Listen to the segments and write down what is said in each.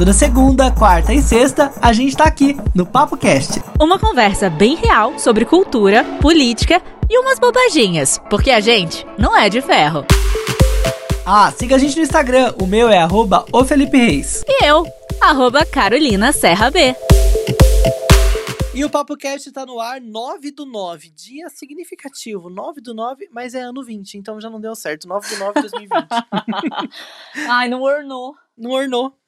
Toda segunda, quarta e sexta, a gente tá aqui no Papo Cast. Uma conversa bem real sobre cultura, política e umas bobaginhas, porque a gente não é de ferro. Ah, siga a gente no Instagram, o meu é arroba o Felipe Reis. E eu, arroba Carolina Serra B. E o Papo Cast tá no ar 9 do 9, dia significativo, 9 do 9, mas é ano 20, então já não deu certo, 9 do 9 de 2020. Ai, não ornou. Não ornou.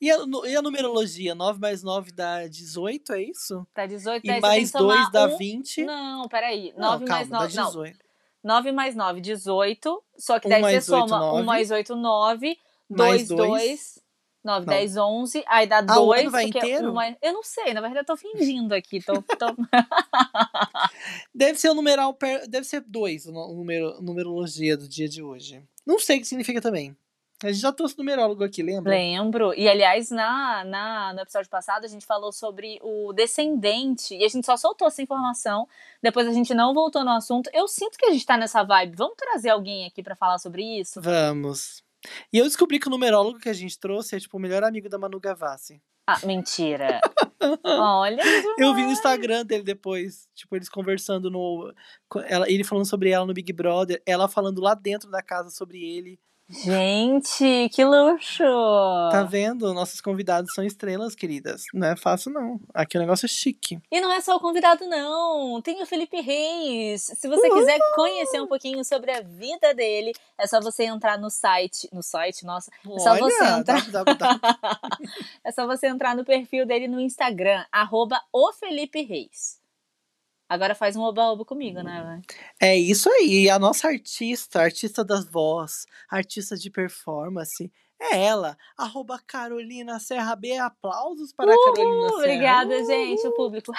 E a, e a numerologia? 9 mais 9 dá 18, é isso? Dá 18, E mais você tem que 2 dá um... 20. Não, peraí. Não, 9 mais calma, 9. dá Não, 18. 9 mais 9, 18. Só que Um daí você mais oito, soma 1 nove. mais 8, 9. Mais 2, dois. 2. 9, Não. 10, 11. Aí dá Ah, o 2. ano vai porque inteiro? um mais... Eu não sei, na verdade eu tô fingindo aqui. Tô, tô... Deve ser o numeral, per- deve ser 2 o nu- o número, numerologia do dia de hoje. Não sei o que significa também. A gente já trouxe numerólogo aqui, lembra? Lembro. E, aliás, na, na, no episódio passado, a gente falou sobre o descendente. E a gente só soltou essa informação. Depois a gente não voltou no assunto. Eu sinto que a gente tá nessa vibe. Vamos trazer alguém aqui pra falar sobre isso? Vamos. E eu descobri que o numerólogo que a gente trouxe é tipo o melhor amigo da Manu Gavassi. Ah, mentira. Olha. Eu vi no Instagram dele depois, tipo, eles conversando no. Ela, ele falando sobre ela no Big Brother, ela falando lá dentro da casa sobre ele. Gente, que luxo! Tá vendo? Nossos convidados são estrelas, queridas. Não é fácil, não. Aqui o negócio é chique. E não é só o convidado, não. Tem o Felipe Reis. Se você quiser conhecer um pouquinho sobre a vida dele, é só você entrar no site. No site, nossa. É só você Olha, entrar. www. É só você entrar no perfil dele no Instagram, arroba o Felipe Reis. Agora faz um oba-oba comigo, né? É isso aí. A nossa artista, artista das voz, artista de performance, é ela. Arroba Carolina Serra B. Aplausos para a Carolina Serra. Obrigada, gente, o público.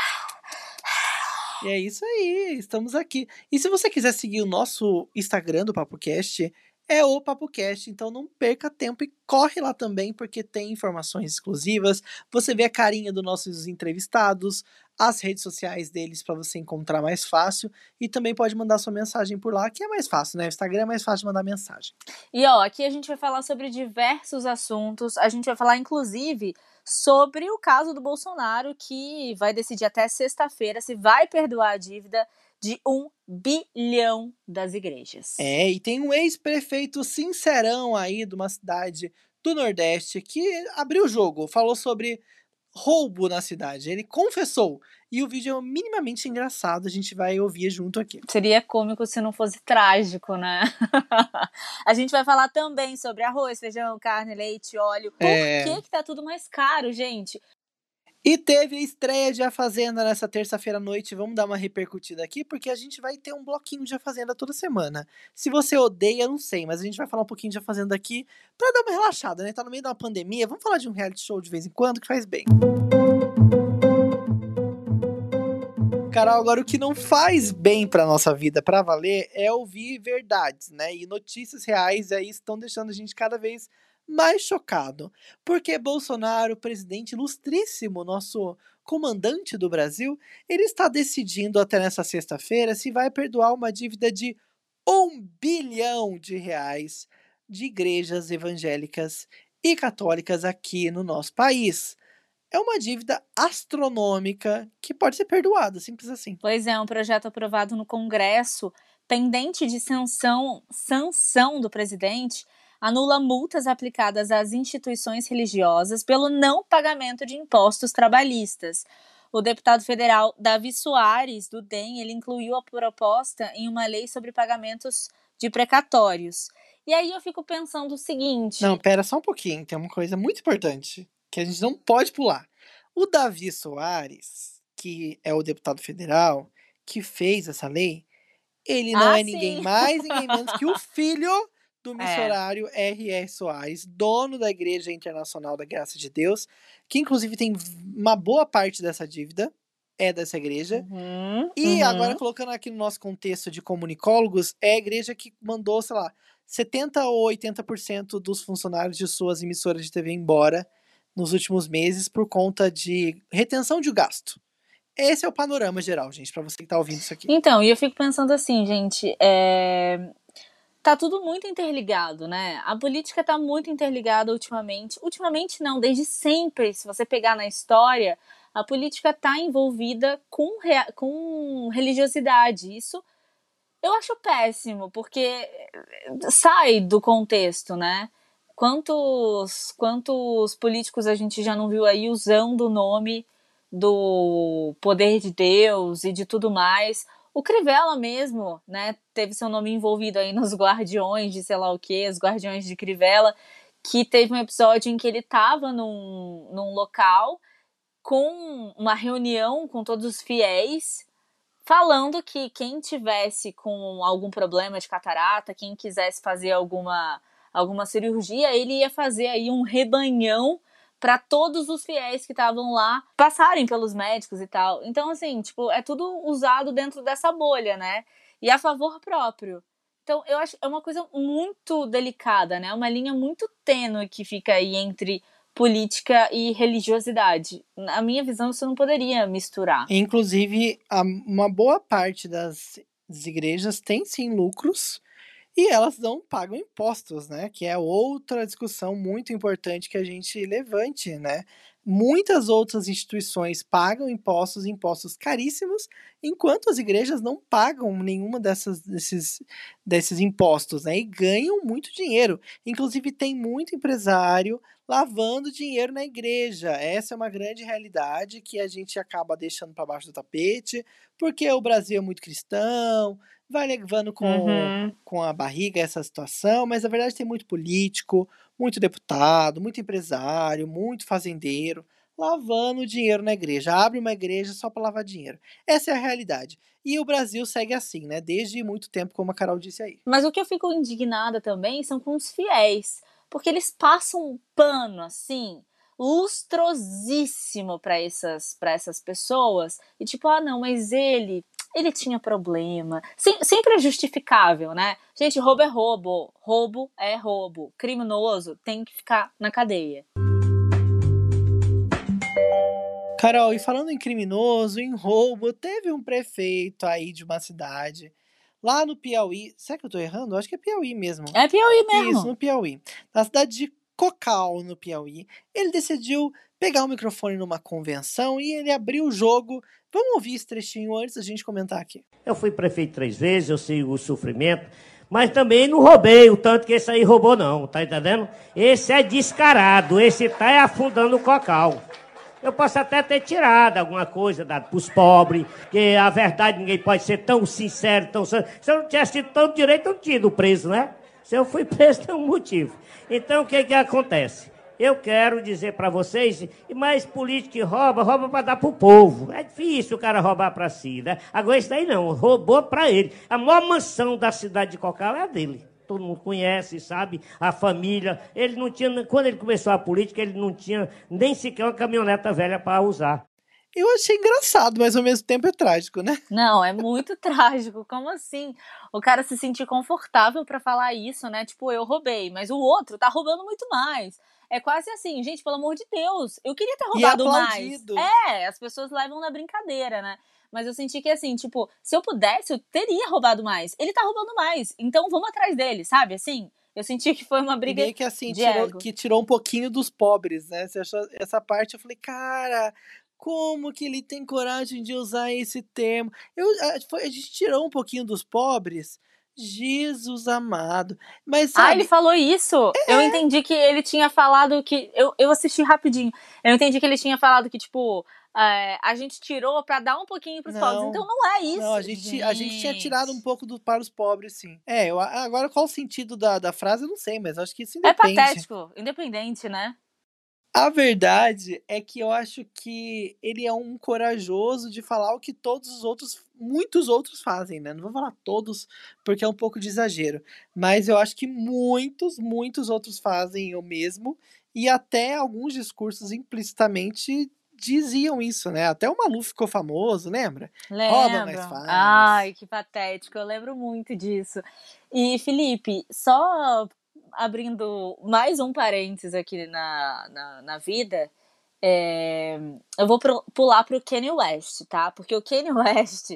E é isso aí, estamos aqui. E se você quiser seguir o nosso Instagram do PapoCast, é o PapoCast, então não perca tempo e corre lá também, porque tem informações exclusivas. Você vê a carinha dos nossos entrevistados, as redes sociais deles para você encontrar mais fácil e também pode mandar sua mensagem por lá, que é mais fácil, né? O Instagram é mais fácil de mandar mensagem. E ó, aqui a gente vai falar sobre diversos assuntos. A gente vai falar, inclusive, sobre o caso do Bolsonaro, que vai decidir até sexta-feira se vai perdoar a dívida de um bilhão das igrejas. É, e tem um ex-prefeito sincerão aí de uma cidade do Nordeste que abriu o jogo, falou sobre roubo na cidade. Ele confessou. E o vídeo é minimamente engraçado, a gente vai ouvir junto aqui. Seria cômico se não fosse trágico, né? a gente vai falar também sobre arroz, feijão, carne, leite, óleo. Por É. que, que tá tudo mais caro, gente? E teve a estreia de A Fazenda nessa terça-feira à noite. Vamos dar uma repercutida aqui, porque a gente vai ter um bloquinho de A Fazenda toda semana. Se você odeia, não sei, mas a gente vai falar um pouquinho de A Fazenda aqui pra dar uma relaxada, né? Tá no meio uma pandemia. Vamos falar de um reality show de vez em quando que faz bem. Carol, agora o que não faz bem pra nossa vida, pra valer, é ouvir verdades, né? E notícias reais aí estão deixando a gente cada vez mais chocado. Porque Bolsonaro, presidente ilustríssimo, nosso comandante do Brasil, ele está decidindo até nessa sexta-feira se vai perdoar uma dívida de um bilhão de reais de igrejas evangélicas e católicas aqui no nosso país. É uma dívida astronômica que pode ser perdoada, simples assim. Pois é, um projeto aprovado no Congresso, pendente de sanção, sanção do presidente, anula multas aplicadas às instituições religiosas pelo não pagamento de impostos trabalhistas. O deputado federal Davi Soares, do DEM, ele incluiu a proposta em uma lei sobre pagamentos de precatórios. E aí eu fico pensando o seguinte: Não, pera só um pouquinho, tem uma coisa muito importante que a gente não pode pular. O Davi Soares, que é o deputado federal que fez essa lei, ele não Ah, é ninguém sim. mais, ninguém menos que o filho do É. missionário R.R. Soares, dono da Igreja Internacional da Graça de Deus, que inclusive tem uma boa parte dessa dívida, é dessa igreja. Uhum, E uhum. agora, colocando aqui no nosso contexto de comunicólogos, é a igreja que mandou, sei lá, 70 ou 80% dos funcionários de suas emissoras de TV embora nos últimos meses por conta de retenção de gasto. Esse é o panorama geral, gente, pra você que tá ouvindo isso aqui. Então, e eu fico pensando assim, gente, é, tá tudo muito interligado, né? A política tá muito interligada ultimamente. Ultimamente não, desde sempre. Se você pegar na história, a política tá envolvida com, com religiosidade. Isso eu acho péssimo, porque sai do contexto, né? Quantos, quantos políticos a gente já não viu aí usando o nome do poder de Deus e de tudo mais o Crivella mesmo, né, teve seu nome envolvido aí nos Guardiões de sei lá o que, os Guardiões de Crivella, que teve um episódio em que ele estava num, num local com uma reunião com todos os fiéis, falando que quem tivesse com algum problema de catarata, quem quisesse fazer alguma, alguma cirurgia, ele ia fazer aí um rebanhão para todos os fiéis que estavam lá passarem pelos médicos e tal. Então, assim, tipo, é tudo usado dentro dessa bolha, né? E a favor próprio. Então, eu acho é uma coisa muito delicada, né? Uma linha muito tênue que fica aí entre política e religiosidade. Na minha visão, isso não poderia misturar. Inclusive, uma boa parte das igrejas tem sim lucros e elas não pagam impostos, né? Que é outra discussão muito importante que a gente levante, né? Muitas outras instituições pagam impostos, impostos caríssimos, enquanto as igrejas não pagam nenhuma dessas, desses, desses impostos, né? E ganham muito dinheiro. Inclusive, tem muito empresário lavando dinheiro na igreja. Essa é uma grande realidade que a gente acaba deixando para baixo do tapete, porque o Brasil é muito cristão, vai levando com, uhum. com a barriga essa situação, mas na verdade tem muito político, muito deputado, muito empresário, muito fazendeiro lavando dinheiro na igreja. Abre uma igreja só para lavar dinheiro. Essa é a realidade. E o Brasil segue assim, né? Desde muito tempo, como a Carol disse aí. Mas o que eu fico indignada também são com os fiéis, porque eles passam um pano assim lustrosíssimo para essas para essas pessoas e tipo ah não mas ele ele tinha problema. sempre é justificável, né? Gente, roubo é roubo, roubo é roubo. Criminoso tem que ficar na cadeia. Carol, e falando em criminoso, em roubo, teve um prefeito aí de uma cidade lá no Piauí. Será que eu tô errando? Acho que é Piauí mesmo. É Piauí mesmo. Isso, no Piauí. Na cidade de Cocal, no Piauí. Ele decidiu pegar o microfone numa convenção e ele abriu o jogo Vamos ouvir esse trechinho antes da gente comentar aqui. Eu fui prefeito três vezes, eu sei o sofrimento, mas também não roubei o tanto que esse aí roubou, não, tá entendendo? Esse é descarado, esse tá afundando o cocal. Eu posso até ter tirado alguma coisa dado para os pobres, que a verdade ninguém pode ser tão sincero, tão Se eu não tivesse tido tanto direito, eu não tinha ido preso, né? Se eu fui preso, tem um motivo. Então, o que que acontece? Eu quero dizer para vocês, mas político que rouba, rouba para dar para o povo. É difícil o cara roubar para si, né? Agora isso daí não, roubou para ele. A maior mansão da cidade de Cocal é a dele. Todo mundo conhece, sabe? A família. Ele não tinha, quando ele começou a política, ele não tinha nem sequer uma caminhoneta velha para usar. Eu achei engraçado, mas ao mesmo tempo é trágico, né? Não, é muito trágico. Como assim? O cara se sentir confortável para falar isso, né? Tipo, eu roubei, mas o outro tá roubando muito mais. É quase assim, gente, pelo amor de Deus, eu queria ter roubado mais. É, as pessoas levam na brincadeira, né? Mas eu senti que assim, tipo, se eu pudesse, eu teria roubado mais. Ele tá roubando mais, então vamos atrás dele, sabe? Assim, eu senti que foi uma briga. E meio que assim, tirou, que tirou um pouquinho dos pobres, né? essa parte, eu falei, cara, como que ele tem coragem de usar esse termo? Eu, a gente tirou um pouquinho dos pobres Jesus amado. Mas sabe, Ah, ele falou isso? É. Eu entendi que ele tinha falado que. Eu, eu assisti rapidinho. Eu entendi que ele tinha falado que, tipo, é, a gente tirou para dar um pouquinho pros não, pobres. Então não é isso. Não, a gente, gente. a gente tinha tirado um pouco do, para os pobres, sim. É, eu, agora qual o sentido da, da frase, eu não sei, mas acho que isso é independe. É patético, independente, né? A verdade é que eu acho que ele é um corajoso de falar o que todos os outros, muitos outros fazem, né? Não vou falar todos, porque é um pouco de exagero. Mas eu acho que muitos, muitos outros fazem o mesmo. E até alguns discursos implicitamente diziam isso, né? Até o Maluf ficou famoso, lembra? Lembro. Rouba mais faz. Ai, que patético. Eu lembro muito disso. E, Felipe, só abrindo mais um parênteses aqui na, na, na vida, é, eu vou pro, pular pro Kanye West, tá? Porque o Kanye West,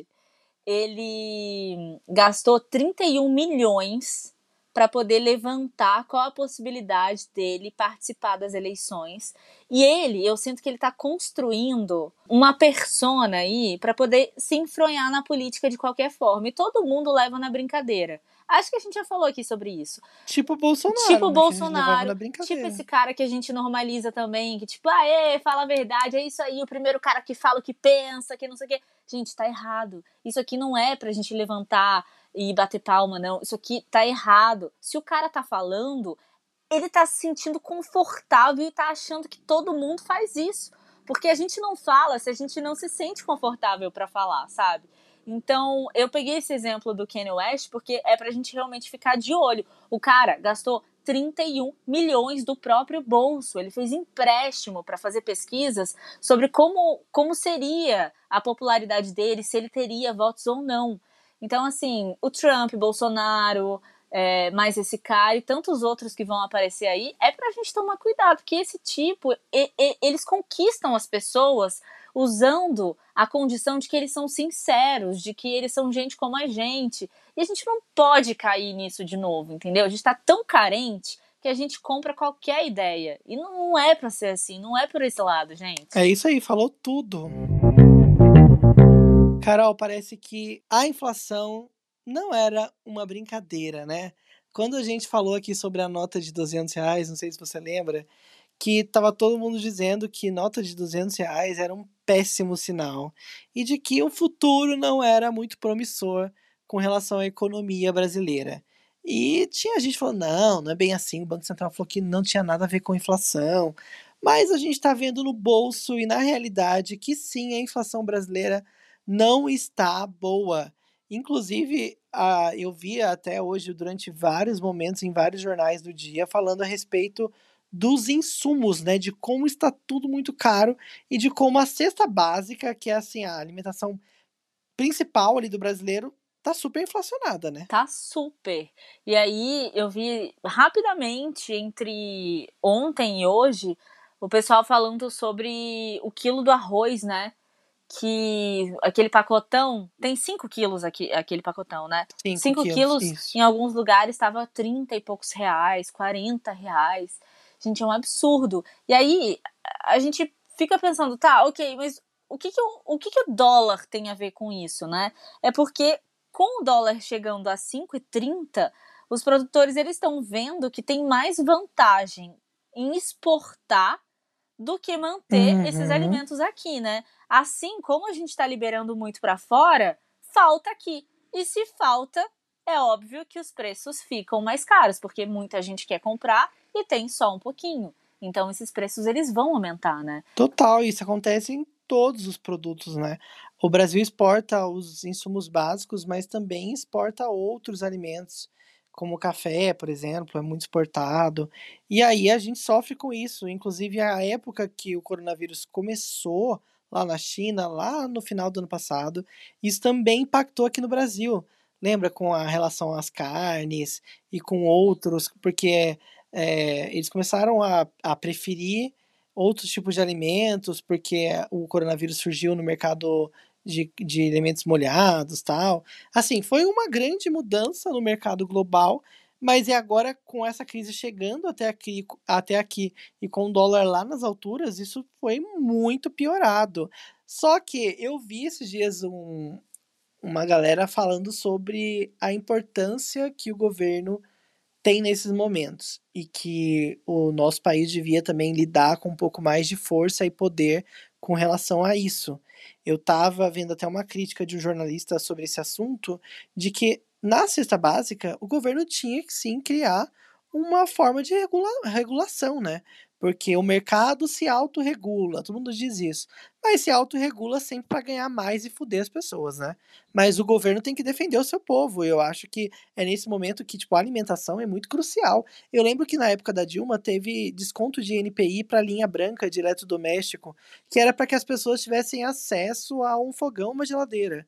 ele gastou 31 milhões para poder levantar qual a possibilidade dele participar das eleições. E ele, eu sinto que ele está construindo uma persona aí para poder se enfronhar na política de qualquer forma. E todo mundo leva na brincadeira. Acho que a gente já falou aqui sobre isso. Tipo Bolsonaro. Tipo né, Bolsonaro. Tipo esse cara que a gente normaliza também, que tipo, aê, fala a verdade, é isso aí, o primeiro cara que fala o que pensa, que não sei o quê. Gente, tá errado. Isso aqui não é pra gente levantar e bater palma, não. Isso aqui tá errado. Se o cara tá falando, ele tá se sentindo confortável e tá achando que todo mundo faz isso. Porque a gente não fala se a gente não se sente confortável para falar, sabe? Então, eu peguei esse exemplo do Kanye West porque é pra gente realmente ficar de olho. O cara gastou 31 milhões do próprio bolso. Ele fez empréstimo para fazer pesquisas sobre como, como seria a popularidade dele, se ele teria votos ou não. Então, assim, o Trump, Bolsonaro, é, mais esse cara e tantos outros que vão aparecer aí, é pra gente tomar cuidado, porque esse tipo, e, e, eles conquistam as pessoas usando a condição de que eles são sinceros, de que eles são gente como a gente. E a gente não pode cair nisso de novo, entendeu? A gente tá tão carente que a gente compra qualquer ideia. E não é para ser assim, não é por esse lado, gente. É isso aí, falou tudo. Carol, parece que a inflação não era uma brincadeira, né? Quando a gente falou aqui sobre a nota de 200 reais, não sei se você lembra, que tava todo mundo dizendo que nota de 200 reais era um péssimo sinal e de que o futuro não era muito promissor com relação à economia brasileira. E tinha gente falando, não, não é bem assim, o Banco Central falou que não tinha nada a ver com inflação, mas a gente está vendo no bolso e na realidade que sim, a inflação brasileira não está boa. Inclusive, eu vi até hoje, durante vários momentos, em vários jornais do dia, falando a respeito dos insumos, né? De como está tudo muito caro e de como a cesta básica, que é assim, a alimentação principal ali do brasileiro, tá super inflacionada, né? Tá super. E aí eu vi rapidamente entre ontem e hoje o pessoal falando sobre o quilo do arroz, né? Que aquele pacotão tem 5 quilos aqui, aquele pacotão, né? 5 quilos, quilos em alguns lugares estava 30 e poucos reais, 40 reais. Gente, é um absurdo. E aí a gente fica pensando, tá, ok, mas o que, que, o, o, que, que o dólar tem a ver com isso, né? É porque com o dólar chegando a 5,30, os produtores eles estão vendo que tem mais vantagem em exportar do que manter uhum. esses alimentos aqui, né? Assim como a gente está liberando muito para fora, falta aqui. E se falta, é óbvio que os preços ficam mais caros, porque muita gente quer comprar e tem só um pouquinho. Então esses preços eles vão aumentar, né? Total, isso acontece em todos os produtos, né? O Brasil exporta os insumos básicos, mas também exporta outros alimentos, como o café, por exemplo, é muito exportado. E aí a gente sofre com isso. Inclusive, a época que o coronavírus começou lá na China, lá no final do ano passado, isso também impactou aqui no Brasil. Lembra com a relação às carnes e com outros, porque é, eles começaram a, a preferir outros tipos de alimentos, porque o coronavírus surgiu no mercado de, de alimentos molhados tal. Assim, foi uma grande mudança no mercado global, mas é agora com essa crise chegando até aqui, até aqui e com o dólar lá nas alturas, isso foi muito piorado. Só que eu vi esses dias um, uma galera falando sobre a importância que o governo tem nesses momentos e que o nosso país devia também lidar com um pouco mais de força e poder com relação a isso. Eu estava vendo até uma crítica de um jornalista sobre esse assunto, de que na cesta básica o governo tinha que sim criar uma forma de regula regulação, né? Porque o mercado se autorregula, todo mundo diz isso. Mas se autorregula sempre para ganhar mais e fuder as pessoas, né? Mas o governo tem que defender o seu povo. Eu acho que é nesse momento que, tipo, a alimentação é muito crucial. Eu lembro que na época da Dilma teve desconto de NPI para linha branca de eletrodoméstico, que era para que as pessoas tivessem acesso a um fogão, uma geladeira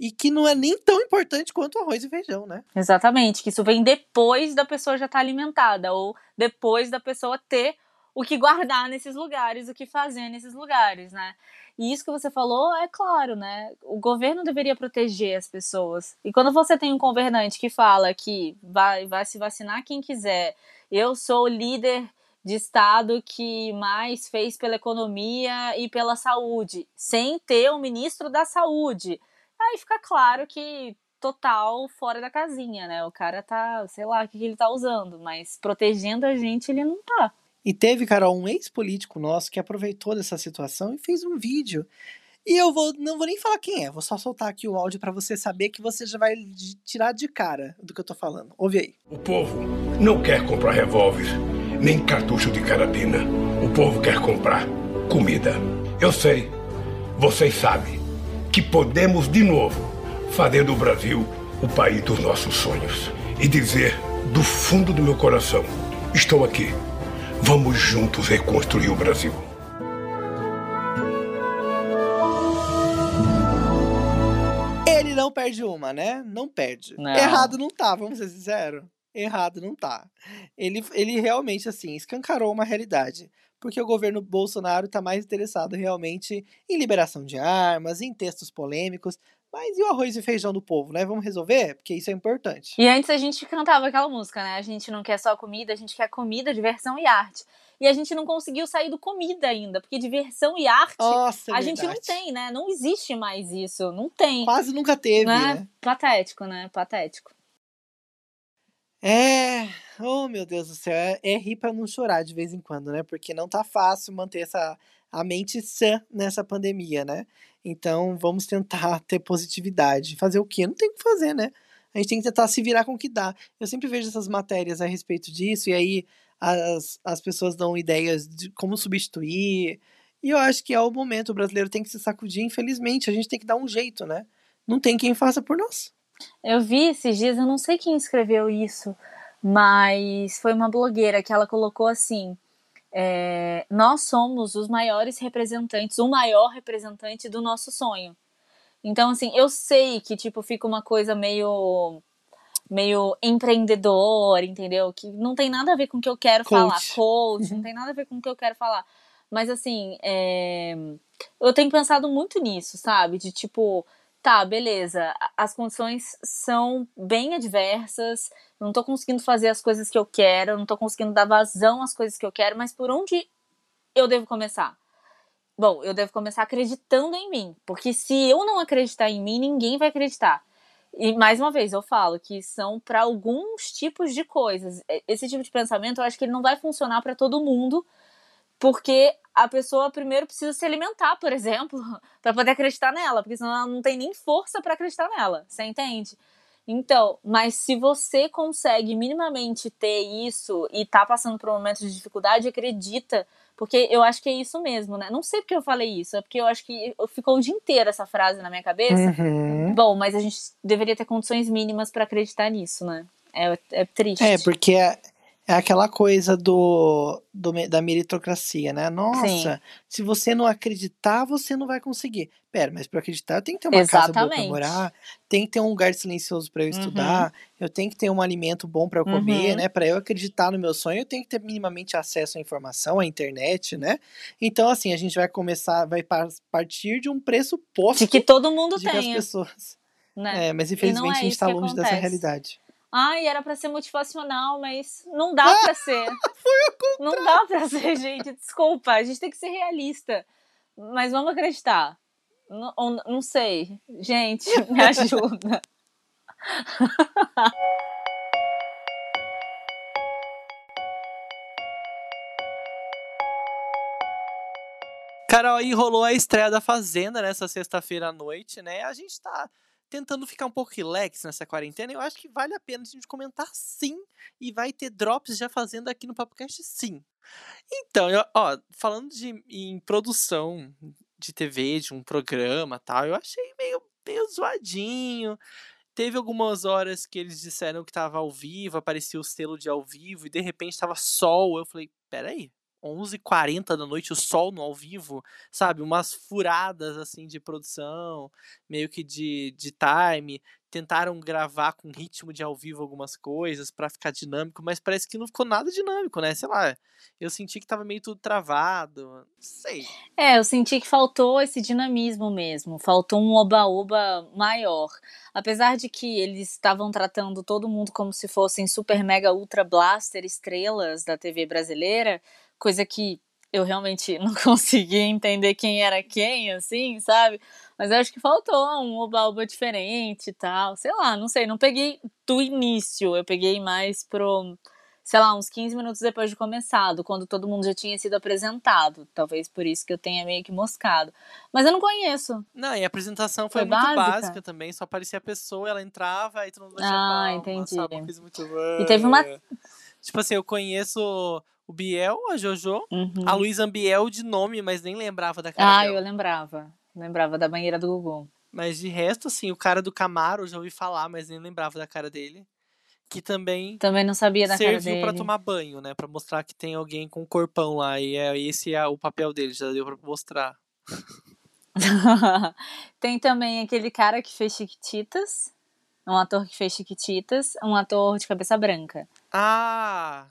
e que não é nem tão importante quanto arroz e feijão, né? Exatamente, que isso vem depois da pessoa já estar tá alimentada ou depois da pessoa ter o que guardar nesses lugares, o que fazer nesses lugares, né? E isso que você falou é claro, né? O governo deveria proteger as pessoas. E quando você tem um governante que fala que vai, vai se vacinar quem quiser, eu sou o líder de estado que mais fez pela economia e pela saúde, sem ter o ministro da saúde. Aí fica claro que total fora da casinha, né? O cara tá, sei lá, o que ele tá usando, mas protegendo a gente ele não tá. E teve, Carol, um ex-político nosso que aproveitou dessa situação e fez um vídeo. E eu vou, não vou nem falar quem é, vou só soltar aqui o áudio para você saber que você já vai tirar de cara do que eu tô falando. Ouve aí. O povo não quer comprar revólver, nem cartucho de carabina. O povo quer comprar comida. Eu sei, vocês sabem que podemos de novo fazer do Brasil o país dos nossos sonhos. E dizer do fundo do meu coração: estou aqui Vamos juntos reconstruir o Brasil. Ele não perde uma, né? Não perde. Não. Errado não tá, vamos ser sinceros. Errado não tá. Ele, ele realmente, assim, escancarou uma realidade. Porque o governo Bolsonaro está mais interessado realmente em liberação de armas, em textos polêmicos, mas e o arroz e feijão do povo, né? Vamos resolver? Porque isso é importante. E antes a gente cantava aquela música, né? A gente não quer só comida, a gente quer comida, diversão e arte. E a gente não conseguiu sair do comida ainda, porque diversão e arte Nossa, é a gente não tem, né? Não existe mais isso, não tem. Quase nunca teve, né? né? Patético, né? Patético. É, oh meu Deus do céu, é, é rir pra não chorar de vez em quando, né? Porque não tá fácil manter essa a mente sã nessa pandemia, né? Então vamos tentar ter positividade. Fazer o quê? Não tem o que fazer, né? A gente tem que tentar se virar com o que dá. Eu sempre vejo essas matérias a respeito disso, e aí as, as pessoas dão ideias de como substituir. E eu acho que é o momento, o brasileiro tem que se sacudir, infelizmente, a gente tem que dar um jeito, né? Não tem quem faça por nós. Eu vi esses dias, eu não sei quem escreveu isso, mas foi uma blogueira que ela colocou assim: é, nós somos os maiores representantes, o maior representante do nosso sonho. Então, assim, eu sei que, tipo, fica uma coisa meio meio empreendedor, entendeu? Que não tem nada a ver com o que eu quero coach. falar. Coach, não tem nada a ver com o que eu quero falar. Mas, assim, é... eu tenho pensado muito nisso, sabe? De, tipo, tá, beleza, as condições são bem adversas, não tô conseguindo fazer as coisas que eu quero, não tô conseguindo dar vazão às coisas que eu quero, mas por onde eu devo começar? Bom, eu devo começar acreditando em mim, porque se eu não acreditar em mim, ninguém vai acreditar. E mais uma vez, eu falo que são para alguns tipos de coisas. Esse tipo de pensamento, eu acho que ele não vai funcionar para todo mundo, porque a pessoa primeiro precisa se alimentar, por exemplo, para poder acreditar nela, porque senão ela não tem nem força para acreditar nela, você entende? Então, mas se você consegue minimamente ter isso e tá passando por um momento de dificuldade, acredita, porque eu acho que é isso mesmo, né? Não sei porque eu falei isso, é porque eu acho que ficou o dia inteiro essa frase na minha cabeça. Uhum. Bom, mas a gente deveria ter condições mínimas para acreditar nisso, né? É, é triste. É, porque é, é aquela coisa do, do, da meritocracia, né? Nossa, Sim. se você não acreditar, você não vai conseguir. Pera, mas para acreditar eu tenho que ter uma Exatamente. casa boa pra morar, tem que ter um lugar silencioso para eu uhum. estudar, eu tenho que ter um alimento bom para eu comer, uhum. né? Para eu acreditar no meu sonho, eu tenho que ter minimamente acesso à informação, à internet, né? Então, assim, a gente vai começar, vai partir de um pressuposto de que todo mundo tem. as pessoas. Né? É, mas infelizmente é a gente tá longe acontece. dessa realidade. Ai, era para ser motivacional, mas não dá para ser. não dá para ser, gente. Desculpa, a gente tem que ser realista. Mas vamos acreditar. Não, não sei. Gente, me ajuda. Carol, aí rolou a estreia da Fazenda nessa sexta-feira à noite, né? A gente tá tentando ficar um pouco relax nessa quarentena, eu acho que vale a pena a gente comentar sim. E vai ter drops já fazendo aqui no podcast sim. Então, eu, ó, falando de em produção de TV, de um programa tal, eu achei meio, meio zoadinho. Teve algumas horas que eles disseram que tava ao vivo, aparecia o selo de ao vivo, e de repente tava sol. Eu falei, peraí, 11h40 da noite, o sol no ao vivo, sabe? Umas furadas, assim, de produção, meio que de, de time. tentaram gravar com ritmo de ao vivo algumas coisas para ficar dinâmico, mas parece que não ficou nada dinâmico, né? Sei lá, eu senti que tava meio tudo travado, sei. É, eu senti que faltou esse dinamismo mesmo, faltou um oba-oba maior. Apesar de que eles estavam tratando todo mundo como se fossem super mega ultra blaster estrelas da TV brasileira, coisa que eu realmente não conseguia entender quem era quem, assim, sabe? Mas eu acho que faltou um oba-oba diferente e tal. Sei lá, não sei. Não peguei do início. Eu peguei mais pro, sei lá, uns 15 minutos depois de começado, quando todo mundo já tinha sido apresentado. Talvez por isso que eu tenha meio que moscado. Mas eu não conheço. Não, e a apresentação foi, Foi muito básica? básica também. Só aparecia a pessoa, ela entrava e todo mundo Ah, batia palma, entendi. sabe? Muito... E teve uma- Tipo assim, eu conheço o Biel, a Jojo, Uhum. a Luísa Biel de nome, mas nem lembrava da cara Ah, dela. eu lembrava. Lembrava da banheira do Gugu. Mas de resto, assim, o cara do Camaro, eu já ouvi falar, mas nem lembrava da cara dele. Que também Também não sabia da cara serviu dele. pra tomar banho, né? Pra mostrar que tem alguém com um corpão lá. E é, esse é o papel dele, já deu pra mostrar. Tem também aquele cara que fez Chiquititas. Um ator que fez Chiquititas. Um ator de cabeça branca. Ah!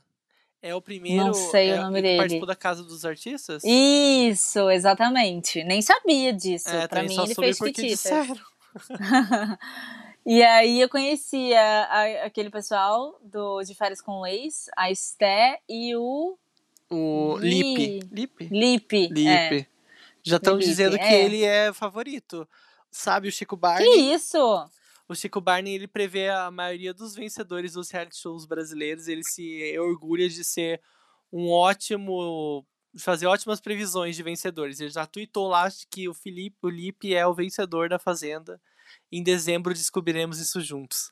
É o primeiro. Não sei o é, nome que dele. participou da Casa dos Artistas? Isso, exatamente. Nem sabia disso. é, pra mim, só ele soube fez disseram. e aí eu conhecia a- aquele pessoal do De Férias com o Ex, a Esté e o O Li- Lipe. Lipe? Lipe. É. Já estão dizendo que é. ele é favorito. Sabe o Chico Que Barney? isso? O Chico Barney, ele prevê a maioria dos vencedores dos reality shows brasileiros. Ele se orgulha de ser um ótimo... de fazer ótimas previsões de vencedores. Ele já tweetou lá que o Felipe, o Lipe é o vencedor da Fazenda. Em dezembro descobriremos isso juntos.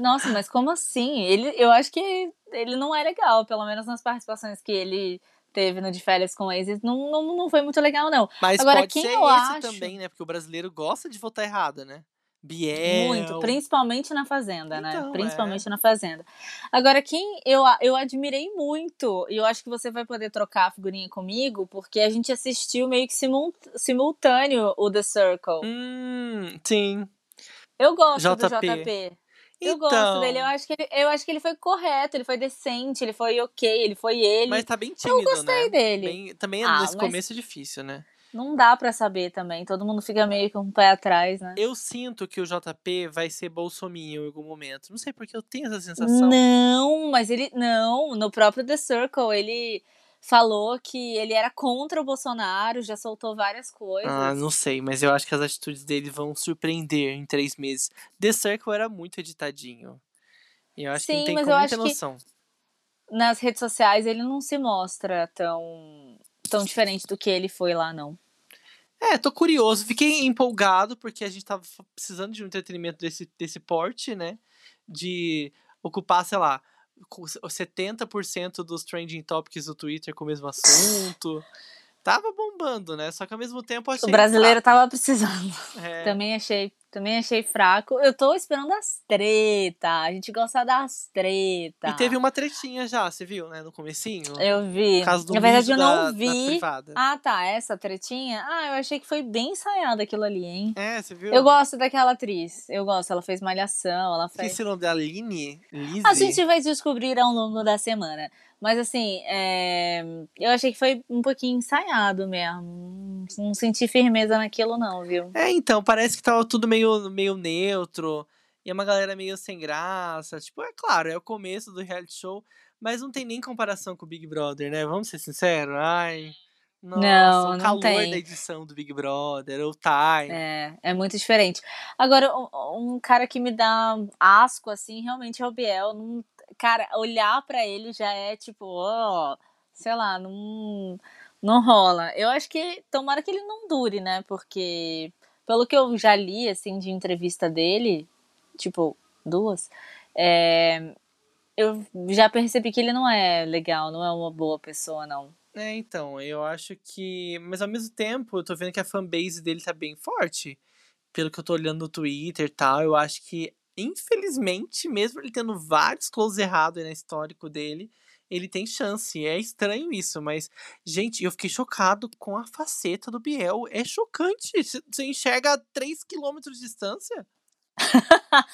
Nossa, mas como assim? Ele, eu acho que ele não é legal, pelo menos nas participações que ele teve no De Férias com Ex, não, não, não foi muito legal, não. Mas Agora, pode quem ser eu esse acho- também, né? Porque o brasileiro gosta de votar errado, né? Biel. Muito, principalmente na Fazenda, né? Então, Principalmente na Fazenda. Agora, quem eu, eu admirei muito, e eu acho que você vai poder trocar a figurinha comigo, porque a gente assistiu meio que simul- simultâneo o The Circle. Hum, sim. Eu gosto do JP. JP. Eu Então, gosto dele, eu acho, que ele, eu acho que ele foi correto, ele foi decente, ele foi ok, ele foi ele. Mas tá bem tímido, gostei né? dele. Bem- também Ah, nesse mas- começo é difícil, né? Não dá pra saber também, todo mundo fica meio com o pé atrás, né? Eu sinto que o JP vai ser bolsominho em algum momento. Não sei porque eu tenho essa sensação. Não, mas ele. Não, no próprio The Circle, ele falou que ele era contra o Bolsonaro, já soltou várias coisas. Ah, não sei, mas eu acho que as atitudes dele vão surpreender em três meses. The Circle era muito editadinho. E eu acho que Sim, não tem como eu ter acho que- noção. Nas redes sociais ele não se mostra tão, tão diferente do que ele foi lá, não. É, tô curioso. Fiquei empolgado porque a gente tava precisando de um entretenimento desse, desse porte, né? De ocupar, sei lá, com s- 70% dos trending topics do Twitter com o mesmo assunto. Tava bombando, né? Só que ao mesmo tempo achei. O brasileiro tava precisando. fraco. É, Também achei, também achei fraco. Eu tô esperando as treta. A gente gosta das treta. E teve uma tretinha já, você viu, né? No comecinho. Eu vi. Causa do Na verdade, eu não da- da vi. privada. Ah, tá. Essa tretinha. Ah, eu achei que foi bem ensaiado aquilo ali, hein? É, você viu? Eu gosto daquela atriz. Eu gosto. Ela fez malhação, ela fez. O nome dela, Aline? Lizzie? A gente vai descobrir ao longo da semana. Mas assim, é, eu achei que foi um pouquinho ensaiado mesmo. Não senti firmeza naquilo, não, viu? É, então, parece que tava tudo meio, meio neutro. E é uma galera meio sem graça. Tipo, é claro, é o começo do reality show. Mas não tem nem comparação com o Big Brother, né? Vamos ser sinceros? Ai. Nossa, Não, o não calor tem. da edição do Big Brother, o time. É, é muito diferente. Agora, um, um cara que me dá asco, assim, realmente é o Biel. Não- cara, olhar pra ele já é tipo, ó, sei lá, não, não rola. Eu acho que tomara que ele não dure, né? Porque, pelo que eu já li, assim, de entrevista dele, tipo, duas, é, eu já percebi que ele não é legal, não é uma boa pessoa, não. É, então, eu acho que. Mas ao mesmo tempo, eu tô vendo que a fanbase dele tá bem forte. Pelo que eu tô olhando no Twitter e tal, eu acho que, infelizmente, mesmo ele tendo vários close errados no histórico dele, ele tem chance. É estranho isso, mas, gente, eu fiquei chocado com a faceta do Biel. É chocante. Você- enxerga a 3km de distância?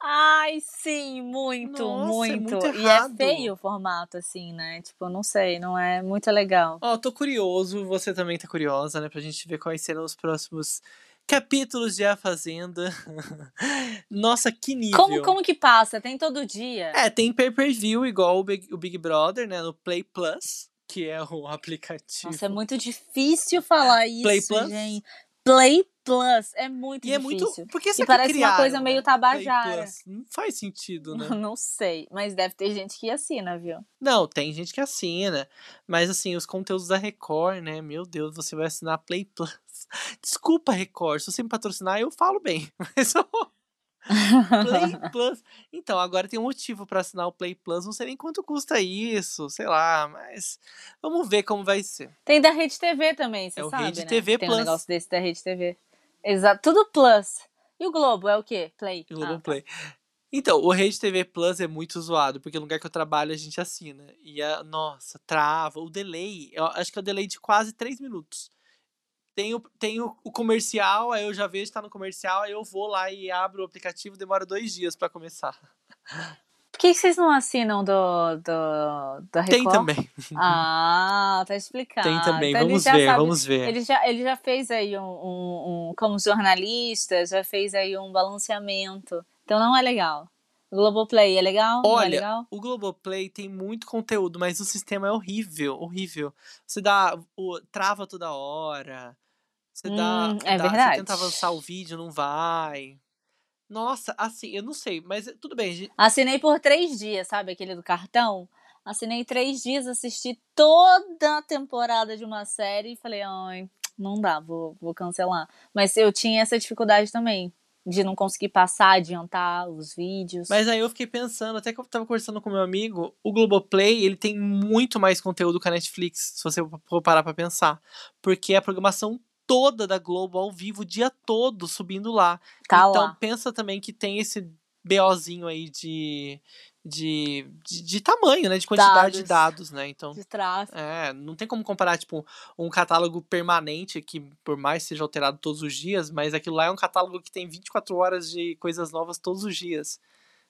Ai, sim, muito, Nossa, é muito. muito e é feio o formato, assim, né? Tipo, não sei, não é muito legal. Ó, tô curioso, você também tá curiosa, né? Pra gente ver quais serão os próximos capítulos de A Fazenda. Nossa, que nível. Como, como que passa? Tem todo dia? É, tem pay-per-view igual o Big, o Big Brother, né? No Play Plus, que é o aplicativo. Nossa, é muito difícil falar isso, Play Plus? gente. Play Plus é muito E é difícil. muito. Por que E parece que uma criaram, coisa meio tabajara. Não faz sentido, né? Não sei, mas deve ter gente que assina, viu? Não, tem gente que assina. Mas assim, os conteúdos da Record, né? Meu Deus, você vai assinar Play Plus. Desculpa, Record. Se você me patrocinar, eu falo bem. Mas eu... Play Plus. Então, agora tem um motivo pra assinar o Play Plus. Não sei nem quanto custa isso, sei lá, mas vamos ver como vai ser. Tem da Rede TV também, você É o sabe, Rede né? TV Tem Plus. um negócio desse da Rede TV. Exato, tudo Plus. E o Globo é o quê? Play. O Ah, Globoplay. Então, o Rede TV Plus é muito zoado, porque no lugar que eu trabalho a gente assina. E a, nossa, trava. O delay, eu acho que é o delay de quase 3 minutos. Tem, o, tem o, o comercial, aí eu já vejo que tá no comercial, aí eu vou lá e abro o aplicativo, demora dois dias pra começar. Por que vocês não assinam do, do, da Record? Tem também. Ah, tá explicado. Tem também. Então vamos ver, sabe- vamos ver. Ele já, ele já fez aí um, um, um- como jornalista, já fez aí um balanceamento. Então não é legal. O Globoplay é legal? é Olha, legal? o Globoplay tem muito conteúdo, mas o sistema é horrível, horrível. Você dá, o, trava toda hora. Você dá, Hum, é dá- verdade. Você tenta avançar o vídeo, não vai. Nossa, assim, eu não sei, mas tudo bem. gente. Assinei por três dias, sabe? Aquele do cartão. Assinei três dias, assisti toda a temporada de uma série e falei, ai, não dá, vou, vou cancelar. Mas eu tinha essa dificuldade também, de não conseguir passar, adiantar os vídeos. Mas aí eu fiquei pensando, até que eu tava conversando com meu amigo, o Globoplay, ele tem muito mais conteúdo que a Netflix, se você for parar pra pensar. Porque a programação toda da Globo ao vivo, o dia todo, subindo lá. tá então lá. pensa também que tem esse BOzinho aí de, de, de, de tamanho, né? De quantidade de dados, né? Então. De tráfego. É, não tem como comparar, tipo, um catálogo permanente que, por mais seja alterado todos os dias, mas aquilo lá é um catálogo que tem 24 horas de coisas novas todos os dias.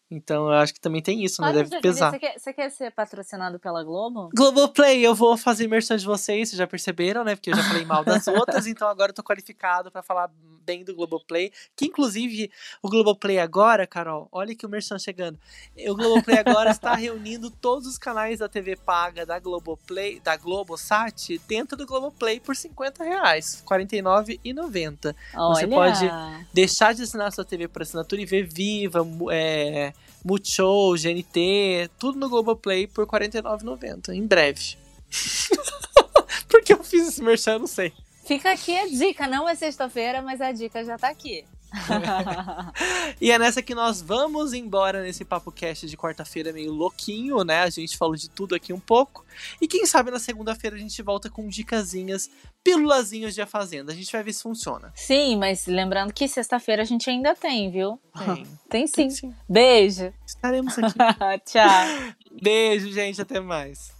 Então, eu acho que também tem isso, né? Olha, Deve pesar. Você quer, você quer ser patrocinado pela Globo? Globoplay, eu vou fazer imersão de vocês, vocês já perceberam, né? Porque eu já falei mal das outras, então agora eu tô qualificado pra falar bem do Globoplay. Que inclusive, o Globoplay agora, Carol, olha que o Merchan chegando. O Globoplay agora está reunindo todos os canais da TV paga da Globoplay, da Globosat, dentro do Globoplay por 50 reais, R$ 49,90. Você pode- Deixar de assinar sua TV por assinatura e ver Viva, é, Multishow, GNT, tudo no Globoplay por R$ 49,90, em breve. Por que eu fiz esse merchan, eu não sei. Fica aqui a dica, não é sexta-feira, mas a dica já tá aqui. E é nessa que nós vamos embora nesse Papo Cast de quarta-feira meio louquinho, né? A gente falou de tudo aqui um pouco. E quem sabe na segunda-feira a gente volta com dicasinhas, pílulazinhas de A Fazenda. A gente vai ver se funciona. Sim, mas lembrando que sexta-feira a gente ainda tem, viu? Tem. Tem sim. Tem sim. Beijo. Estaremos aqui. Tchau. Beijo, gente. Até mais.